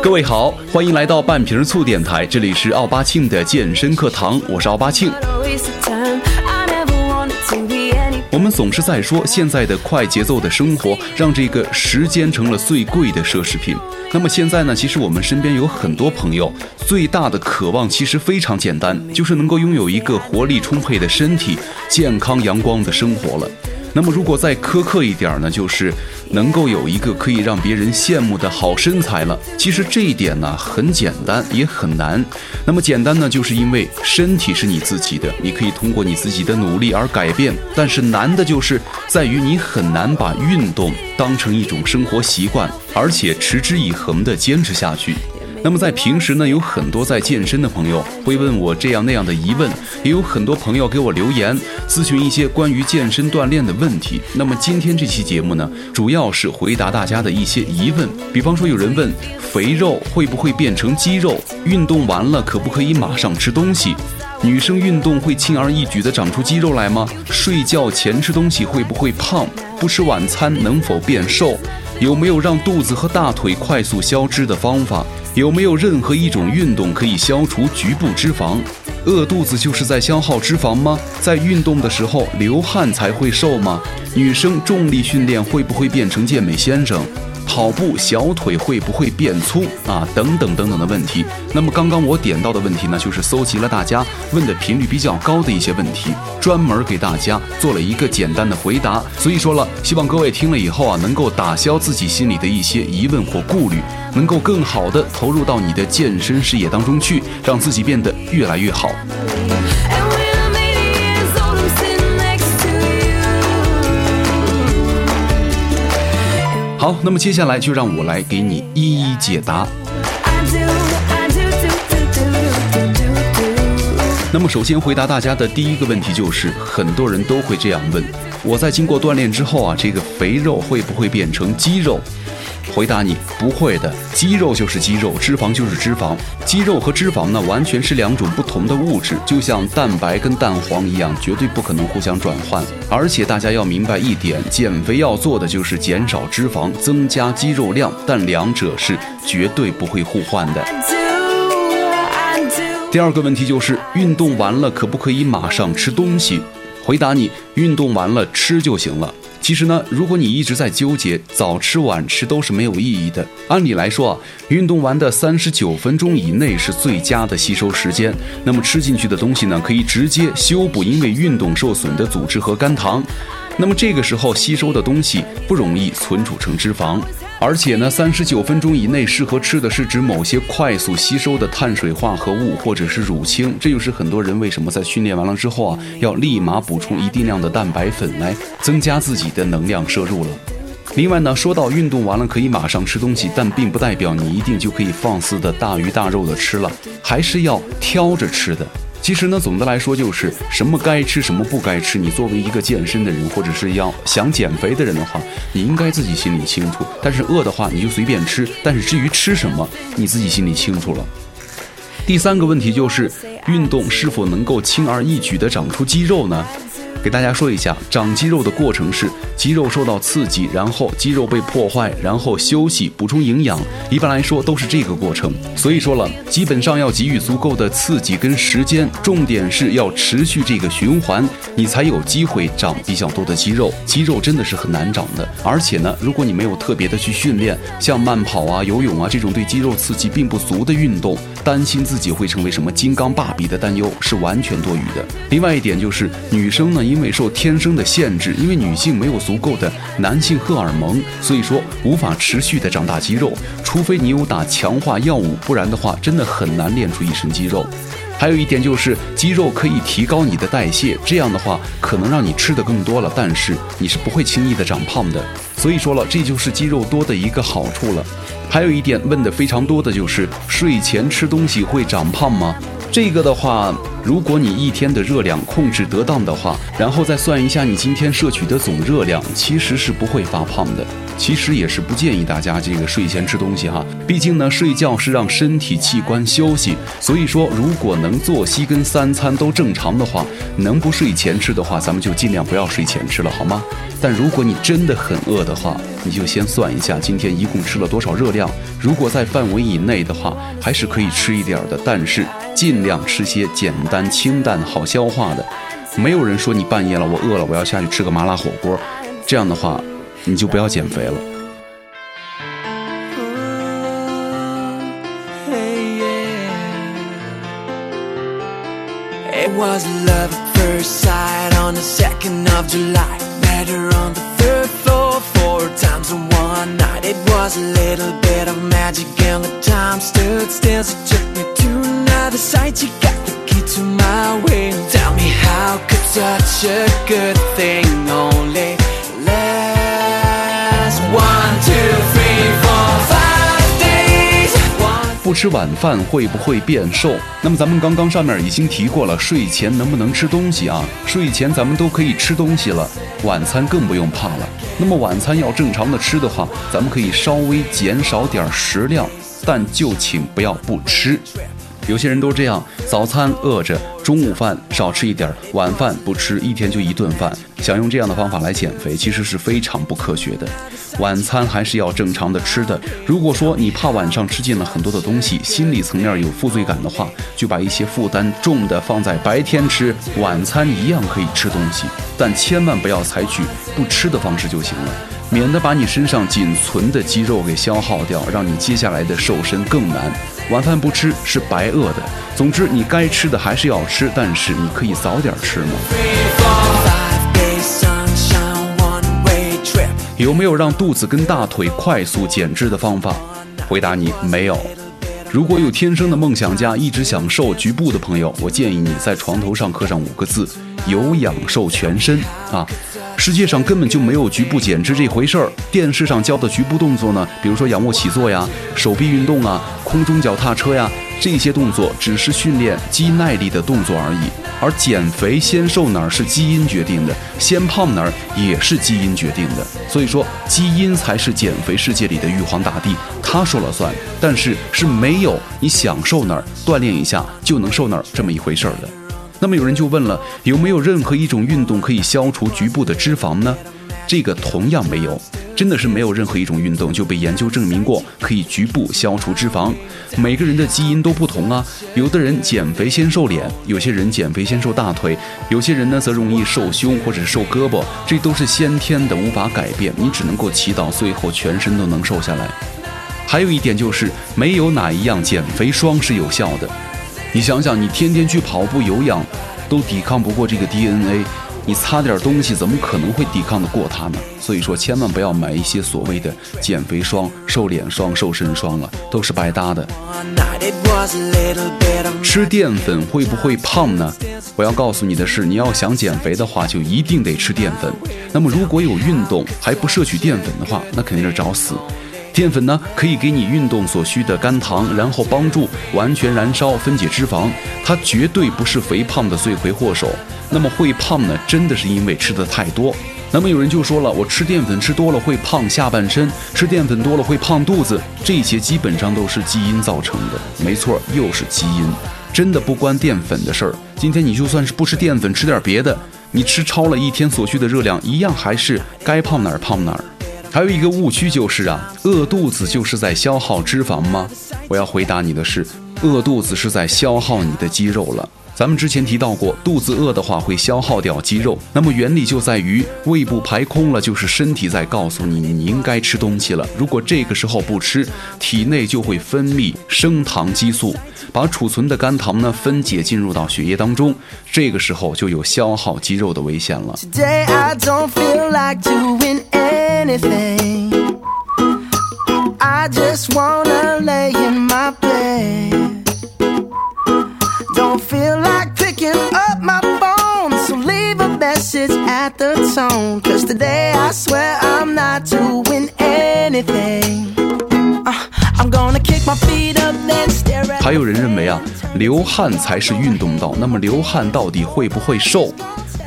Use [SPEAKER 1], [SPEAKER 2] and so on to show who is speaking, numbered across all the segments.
[SPEAKER 1] 各位好，欢迎来到半瓶醋电台，这里是奥巴庆的健身课堂，我是奥巴庆。我们总是在说，现在的快节奏的生活让这个时间成了最贵的奢侈品。那么现在呢？其实我们身边有很多朋友，最大的渴望其实非常简单，就是能够拥有一个活力充沛的身体，健康阳光的生活了。那么，如果再苛刻一点呢，就是能够有一个可以让别人羡慕的好身材了。其实这一点呢，很简单，也很难。那么简单呢，就是因为身体是你自己的，你可以通过你自己的努力而改变。但是难的就是在于你很难把运动当成一种生活习惯，而且持之以恒地坚持下去。那么在平时呢，有很多在健身的朋友会问我这样那样的疑问，也有很多朋友给我留言咨询一些关于健身锻炼的问题。那么今天这期节目呢，主要是回答大家的一些疑问。比方说，有人问肥肉会不会变成肌肉？运动完了可不可以马上吃东西？女生运动会轻而易举地长出肌肉来吗？睡觉前吃东西会不会胖？不吃晚餐能否变瘦？有没有让肚子和大腿快速消脂的方法？有没有任何一种运动可以消除局部脂肪？饿肚子就是在消耗脂肪吗？在运动的时候流汗才会瘦吗？女生重力训练会不会变成健美先生？跑步小腿会不会变粗啊？等等等等的问题。那么刚刚我点到的问题呢，就是搜集了大家问的频率比较高的一些问题，专门给大家做了一个简单的回答。所以说了，希望各位听了以后啊，能够打消自己心里的一些疑问或顾虑，能够更好的投入到你的健身事业当中去，让自己变得越来越好。好，那么接下来就让我来给你一一解答。那么首先回答大家的第一个问题就是，很多人都会这样问：我在经过锻炼之后啊，这个肥肉会不会变成肌肉？回答你不会的，肌肉就是肌肉，脂肪就是脂肪。肌肉和脂肪呢，完全是两种不同的物质，就像蛋白跟蛋黄一样，绝对不可能互相转换。而且大家要明白一点，减肥要做的就是减少脂肪，增加肌肉量，但两者是绝对不会互换的。第二个问题就是，运动完了可不可以马上吃东西？回答你，运动完了吃就行了。其实呢，如果你一直在纠结早吃晚吃都是没有意义的。按理来说啊，运动完的三十九分钟以内是最佳的吸收时间。那么吃进去的东西呢，可以直接修补因为运动受损的组织和肝糖。那么这个时候吸收的东西不容易存储成脂肪。而且呢，三十九分钟以内适合吃的是指某些快速吸收的碳水化合物或者是乳清。这就是很多人为什么在训练完了之后啊，要立马补充一定量的蛋白粉来增加自己的能量摄入了。另外呢，说到运动完了可以马上吃东西，但并不代表你一定就可以放肆的大鱼大肉的吃了，还是要挑着吃的。其实呢，总的来说就是什么该吃，什么不该吃。你作为一个健身的人，或者是要想减肥的人的话，你应该自己心里清楚。但是饿的话，你就随便吃。但是至于吃什么，你自己心里清楚了。第三个问题就是，运动是否能够轻而易举地长出肌肉呢？给大家说一下，长肌肉的过程是肌肉受到刺激，然后肌肉被破坏，然后休息补充营养。一般来说都是这个过程。所以说了，基本上要给予足够的刺激跟时间，重点是要持续这个循环，你才有机会长比较多的肌肉。肌肉真的是很难长的，而且呢，如果你没有特别的去训练，像慢跑啊、游泳啊这种对肌肉刺激并不足的运动，担心自己会成为什么金刚芭比的担忧是完全多余的。另外一点就是女生呢。因为受天生的限制，因为女性没有足够的男性荷尔蒙，所以说无法持续的长大肌肉。除非你有打强化药物，不然的话，真的很难练出一身肌肉。还有一点就是，肌肉可以提高你的代谢，这样的话可能让你吃的更多了，但是你是不会轻易的长胖的。所以说了，这就是肌肉多的一个好处了。还有一点问的非常多的就是，睡前吃东西会长胖吗？这个的话。如果你一天的热量控制得当的话，然后再算一下你今天摄取的总热量，其实是不会发胖的。其实也是不建议大家这个睡前吃东西哈，毕竟呢，睡觉是让身体器官休息，所以说如果能作息跟三餐都正常的话，能不睡前吃的话，咱们就尽量不要睡前吃了，好吗？但如果你真的很饿的话，你就先算一下今天一共吃了多少热量，如果在范围以内的话，还是可以吃一点的，但是尽量吃些简单清淡好消化的。没有人说你半夜了，我饿了，我要下去吃个麻辣火锅，这样的话。你就不要减肥了。to my way Tell me how could such a good thing only last one, two, three, four, five days one 不吃晚饭会不会变瘦？那么咱们刚刚上面已经提过了，睡前能不能吃东西啊？睡前咱们都可以吃东西了，晚餐更不用怕了。那么晚餐要正常的吃的话，咱们可以稍微减少点食量，但就请不要不吃。有些人都这样，早餐饿着，中午饭少吃一点，晚饭不吃，一天就一顿饭。想用这样的方法来减肥，其实是非常不科学的。晚餐还是要正常的吃的。如果说你怕晚上吃进了很多的东西，心理层面有负罪感的话，就把一些负担重的放在白天吃，晚餐一样可以吃东西，但千万不要采取不吃的方式就行了，免得把你身上仅存的肌肉给消耗掉，让你接下来的瘦身更难。晚饭不吃是白饿的。总之，你该吃的还是要吃，但是你可以早点吃嘛。有没有让肚子跟大腿快速减脂的方法？回答你没有。如果有天生的梦想家，一直想瘦局部的朋友，我建议你在床头上刻上五个字：有氧瘦全身啊。世界上根本就没有局部减脂这回事儿。电视上教的局部动作呢，比如说仰卧起坐呀、手臂运动啊、空中脚踏车呀，这些动作只是训练肌耐力的动作而已。而减肥先瘦哪儿是基因决定的，先胖哪儿也是基因决定的。所以说，基因才是减肥世界里的玉皇大帝，他说了算。但是是没有你想瘦哪儿，锻炼一下就能瘦哪儿这么一回事儿的。那么有人就问了，有没有任何一种运动可以消除局部的脂肪呢？这个同样没有，真的是没有任何一种运动就被研究证明过可以局部消除脂肪。每个人的基因都不同啊，有的人减肥先瘦脸，有些人减肥先瘦大腿，有些人呢则容易瘦胸或者瘦胳膊，这都是先天的，无法改变。你只能够祈祷最后全身都能瘦下来。还有一点就是，没有哪一样减肥霜是有效的。你想想，你天天去跑步、有氧，都抵抗不过这个 DNA，你擦点东西怎么可能会抵抗得过它呢？所以说，千万不要买一些所谓的减肥霜、瘦脸霜、瘦身霜了，都是白搭的。吃淀粉会不会胖呢？我要告诉你的是，你要想减肥的话，就一定得吃淀粉。那么如果有运动还不摄取淀粉的话，那肯定是找死。淀粉呢，可以给你运动所需的肝糖，然后帮助完全燃烧分解脂肪。它绝对不是肥胖的罪魁祸首。那么会胖呢，真的是因为吃的太多。那么有人就说了，我吃淀粉吃多了会胖下半身，吃淀粉多了会胖肚子，这些基本上都是基因造成的。没错，又是基因，真的不关淀粉的事儿。今天你就算是不吃淀粉，吃点别的，你吃超了一天所需的热量，一样还是该胖哪儿胖哪儿。还有一个误区就是啊，饿肚子就是在消耗脂肪吗？我要回答你的是，饿肚子是在消耗你的肌肉了。咱们之前提到过，肚子饿的话会消耗掉肌肉，那么原理就在于胃部排空了，就是身体在告诉你你应该吃东西了。如果这个时候不吃，体内就会分泌升糖激素，把储存的肝糖呢分解进入到血液当中，这个时候就有消耗肌肉的危险了。anything. I just wanna lay in my bed. Don't feel like picking up my phone, so leave a message at the tone. Cause today I swear I'm not doing anything. Uh, I'm gonna kick my feet up, then stare at 还有人认为啊， 流汗才是运动道。那么流汗到底会不会瘦？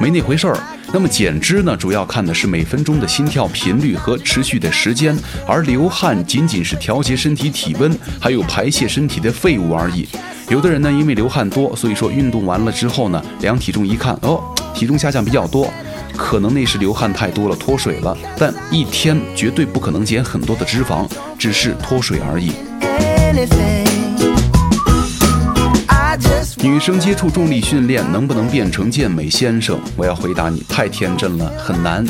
[SPEAKER 1] 没那回事儿。 那么减脂呢，主要看的是每分钟的心跳频率和持续的时间，而流汗仅仅是调节身体体温，还有排泄身体的废物而已。有的人呢，因为流汗多，所以说运动完了之后呢，量体重一看，哦，体重下降比较多，可能那是流汗太多了，脱水了。但一天绝对不可能减很多的脂肪，只是脱水而已。女生接触重力训练能不能变成健美先生？我要回答你，太天真了，很难。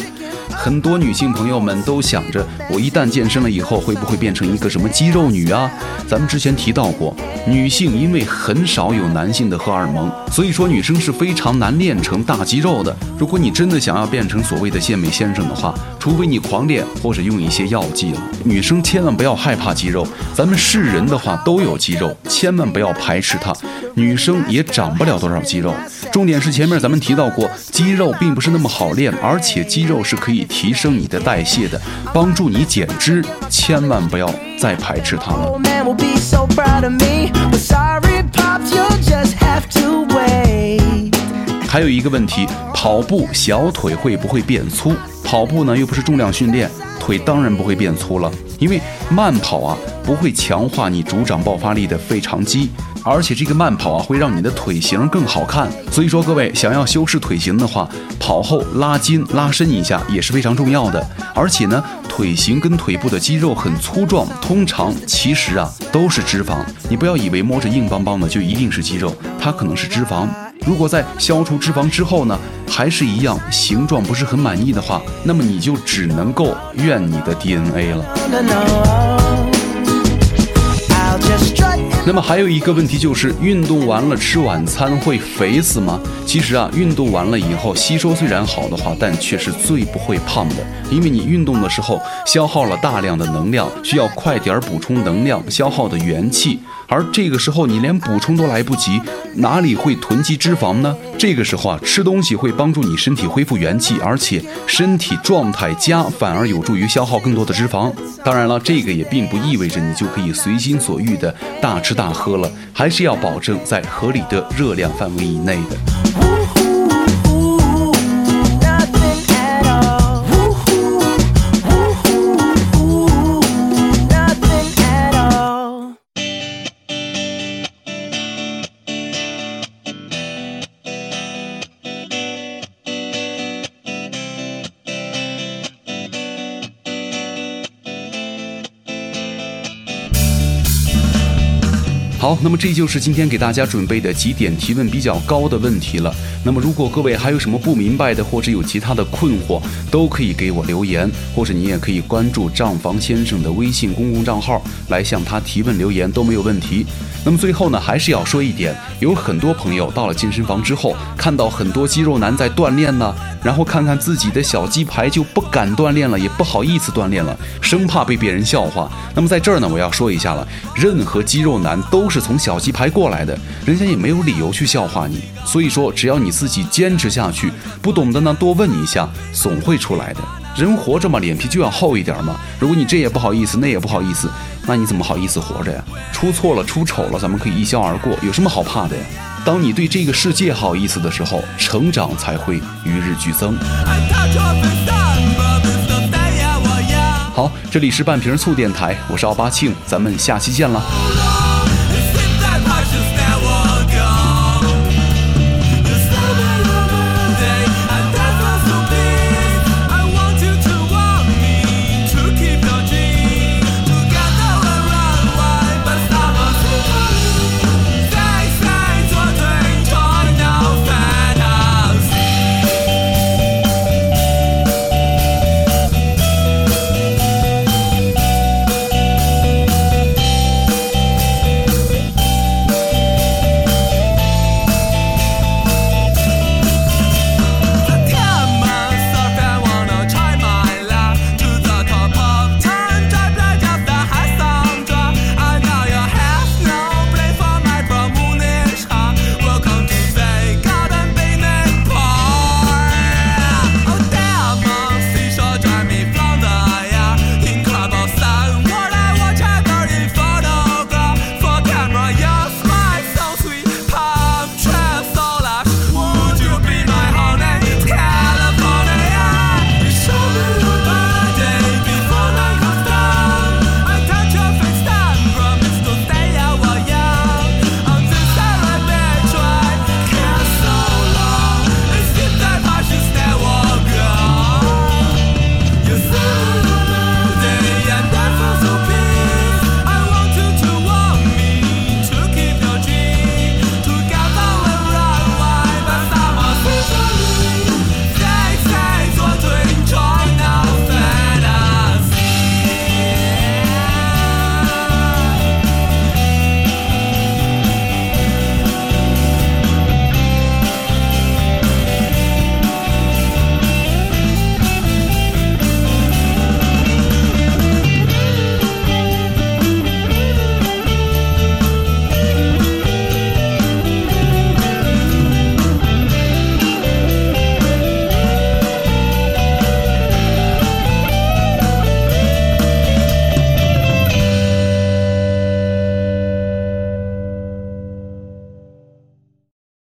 [SPEAKER 1] 很多女性朋友们都想着，我一旦健身了以后，会不会变成一个什么肌肉女啊？咱们之前提到过，女性因为很少有男性的荷尔蒙，所以说女生是非常难练成大肌肉的。如果你真的想要变成所谓的健美先生的话，除非你狂练或者用一些药剂了。女生千万不要害怕肌肉，咱们是人的话都有肌肉，千万不要排斥它。女生也长不了多少肌肉。重点是前面咱们提到过，肌肉并不是那么好练，而且肌肉是可以提升你的代谢的，帮助你减脂，千万不要再排斥它了。还有一个问题，跑步小腿会不会变粗？跑步呢又不是重量训练，腿当然不会变粗了，因为慢跑啊不会强化你主掌爆发力的腓肠肌。而且这个慢跑啊，会让你的腿型更好看。所以说，各位想要修饰腿型的话，跑后拉筋拉伸一下也是非常重要的。而且呢，腿型跟腿部的肌肉很粗壮，通常其实啊都是脂肪。你不要以为摸着硬邦邦的就一定是肌肉，它可能是脂肪。如果在消除脂肪之后呢，还是一样形状不是很满意的话，那么你就只能够怨你的 DNA 了。那么还有一个问题就是，运动完了吃晚餐会肥死吗？其实啊，运动完了以后吸收虽然好的话，但却是最不会胖的，因为你运动的时候消耗了大量的能量，需要快点儿补充能量，消耗的元气。而这个时候你连补充都来不及，哪里会囤积脂肪呢？这个时候啊，吃东西会帮助你身体恢复元气，而且身体状态佳，反而有助于消耗更多的脂肪。当然了，这个也并不意味着你就可以随心所欲的大大吃大喝了，还是要保证在合理的热量范围以内的。好，那么这就是今天给大家准备的几点提问比较高的问题了。那么如果各位还有什么不明白的，或者有其他的困惑，都可以给我留言，或者你也可以关注账房先生的微信公共账号来向他提问留言都没有问题。那么最后呢，还是要说一点，有很多朋友到了健身房之后，看到很多肌肉男在锻炼呢，然后看看自己的小鸡排就不敢锻炼了，也不好意思锻炼了，生怕被别人笑话。那么在这儿呢，我要说一下了，任何肌肉男都是从小鸡排过来的，人家也没有理由去笑话你。所以说，只要你自己坚持下去，不懂的呢多问一下，总会出来的。人活着嘛，脸皮就要厚一点嘛。如果你这也不好意思，那也不好意思。那你怎么好意思活着呀？出错了、出丑了，咱们可以一笑而过，有什么好怕的呀？当你对这个世界好意思的时候，成长才会与日俱增。好，这里是半瓶醋电台，我是奥巴庆，咱们下期见了。